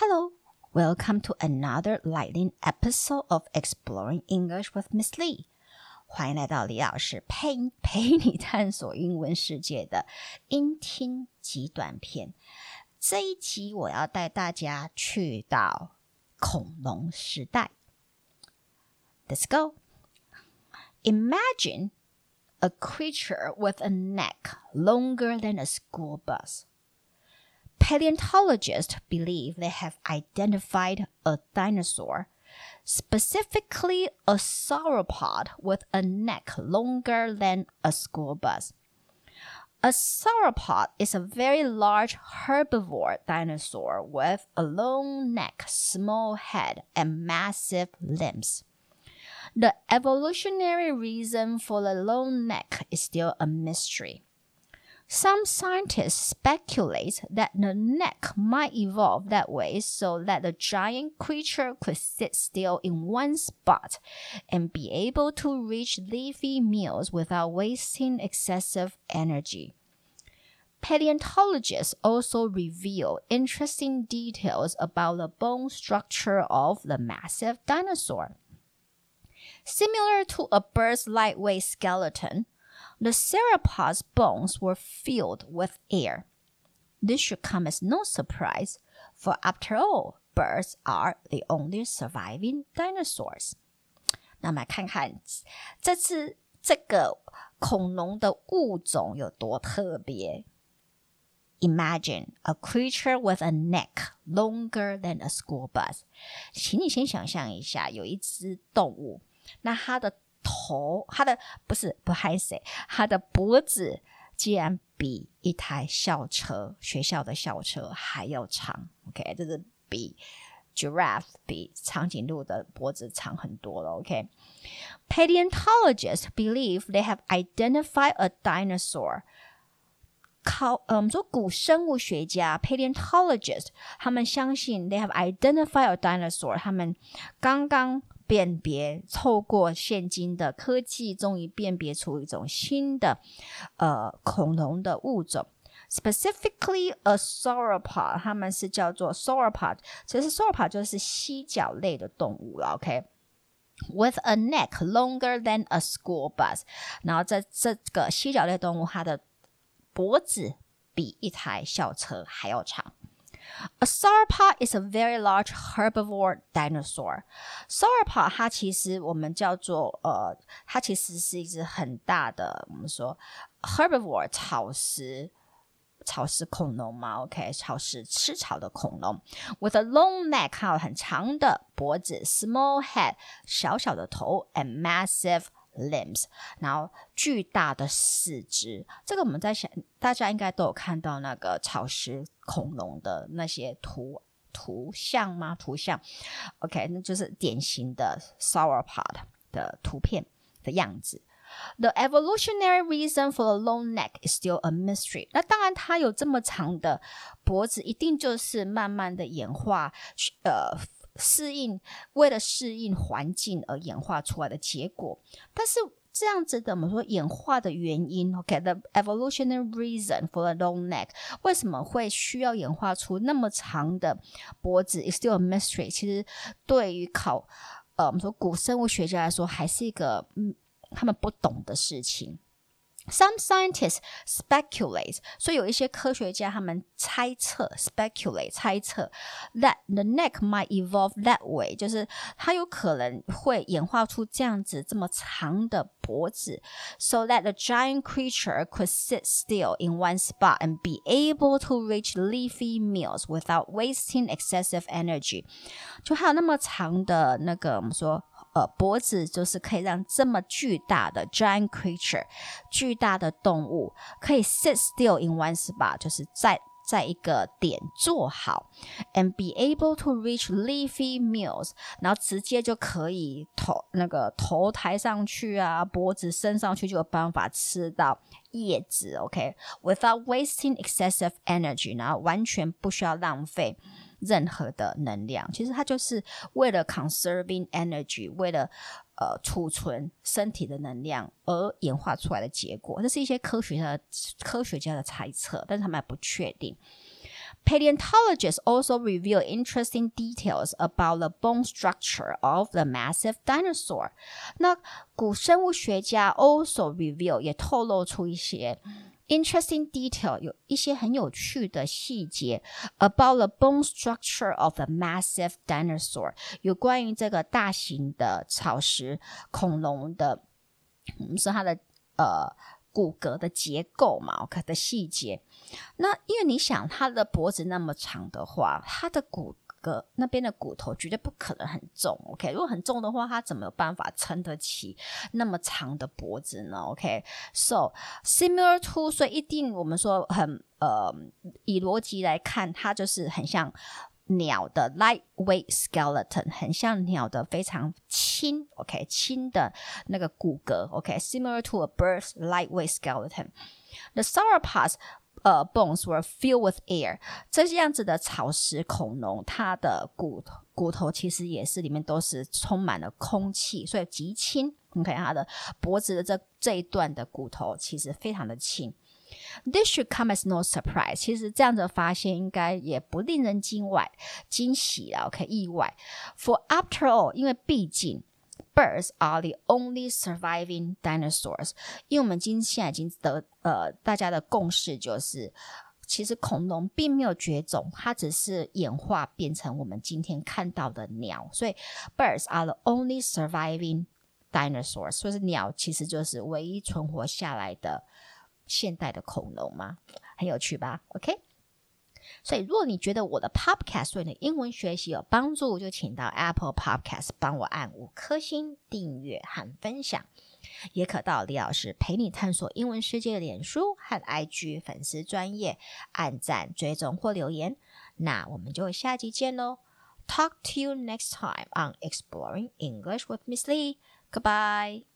Hello, welcome to another lightning episode of Exploring English with Miss Lee. 欢迎来到李老师陪陪你探索英文世界的英听极短篇。这一集我要带大家去到恐龙时代。Let's go. Imagine a creature with a neck longer than a school bus. Paleontologists believe they have identified a dinosaur, specifically a sauropod with a neck longer than a school bus. A sauropod is a very large herbivore dinosaur with a long neck, small head, and massive limbs. The evolutionary reason for the long neck is still a mystery. Some scientists speculate that the neck might evolve that way so that the giant creature could sit still in one spot and be able to reach leafy meals without wasting excessive energy. Paleontologists also reveal interesting details about the bone structure of the massive dinosaur. Similar to a bird's lightweight skeleton, the sauropod's bones were filled with air. This should come as no surprise, for after all, birds are the only surviving dinosaurs. 那我们来看看这次这个恐龙的物种有多特别。Imagine a creature with a neck longer than a school bus。请你先想象一下，有一只动物，那它的。 头，它的不是不害谁，它的脖子竟然比一台校车，学校的校车还要长。OK，这是比 giraffe 比长颈鹿的脖子长很多了。OK，paleontologists believe they have identified a dinosaur。考，呃，我们说古生物学家 paleontologists，他们相信 they have identified a dinosaur，他们刚刚。辨别，透过现今的科技，终于辨别出一种新的呃恐龙的物种，specifically a sauropod，他们是叫做 sauropod，其实 sauropod 就是蜥脚类的动物了，OK，with a neck longer than a school bus，然后在这个蜥脚类动物，它的脖子比一台校车还要长。A sauropod is a very large herbivore dinosaur. Sauropod 它其实我们叫做呃，它其实是一只很大的，我们说 herbivore 草食草食恐龙嘛，OK，草食吃草的恐龙。With a long neck，它有很长的脖子，small head 小小的头，and massive limbs，然后巨大的四肢，这个我们在想，大家应该都有看到那个草食恐龙的那些图图像吗？图像，OK，那就是典型的 sauropod 的图片的样子。The evolutionary reason for the long neck is still a mystery。那当然，它有这么长的脖子，一定就是慢慢的演化，呃。适应，为了适应环境而演化出来的结果，但是这样子的我们说演化的原因，OK，the evolutionary reason for the long neck，为什么会需要演化出那么长的脖子？Is still a mystery。其实对于考，呃，我们说古生物学家来说，还是一个嗯，他们不懂的事情。Some scientists speculate，所以有一些科学家他们猜测，speculate 猜测，that the neck might evolve that way，就是它有可能会演化出这样子这么长的脖子，so that the giant creature could sit still in one spot and be able to reach leafy meals without wasting excessive energy。就还有那么长的那个我们说。 呃，脖子就是可以让这么巨大的 giant creature，巨大的动物可以 sit still in one spot，就是在在一个点坐好，and be able to reach leafy meals，然后直接就可以头那个头抬上去啊，脖子伸上去就有办法吃到叶子，OK，without、wasting excessive energy，然后完全不需要浪费。任何的能量，其实它就是为了 conserving energy，为了呃储存身体的能量而演化出来的结果。这是一些科学家科学家的猜测，但是他们还不确定。Paleontologists also reveal interesting details about the bone structure of the massive dinosaur。那古生物学家 also reveal 也透露出一些 interesting detail，有一些很有趣的细节 about the bone structure of the massive dinosaur，有关于这个大型的草食恐龙的，嗯，是它的呃。骨骼的结构嘛，OK 的细节。那因为你想，它的脖子那么长的话，它的骨个那边的骨头绝对不可能很重，OK。如果很重的话，它怎么有办法撑得起那么长的脖子呢？OK，so similar to，所以一定我们说很呃，以逻辑来看，它就是很像。鸟的 lightweight skeleton 很像鸟的非常轻，OK，轻的那个骨骼，OK，similar、to a bird's lightweight skeleton。The sauropods 呃、bones were filled with air。这样子的草食恐龙，它的骨骨头其实也是里面都是充满了空气，所以极轻。你看它的脖子的这这一段的骨头其实非常的轻。This should come as no surprise。其实这样的发现应该也不令人惊外惊喜了，OK，意外。For after all，因为毕竟 birds are the only surviving dinosaurs。因为我们今现在已经得呃大家的共识就是，其实恐龙并没有绝种，它只是演化变成我们今天看到的鸟。所以 birds are the only surviving dinosaurs。所以鸟其实就是唯一存活下来的。现代的恐龙吗？很有趣吧？OK，所以如果你觉得我的 Podcast 对你的英文学习有帮助，就请到 Apple Podcast 帮我按五颗星订阅和分享，也可到李老师陪你探索英文世界的脸书和 IG 粉丝专页按赞追踪或留言。那我们就下集见喽！Talk to you next time on Exploring English with Miss Lee. Goodbye.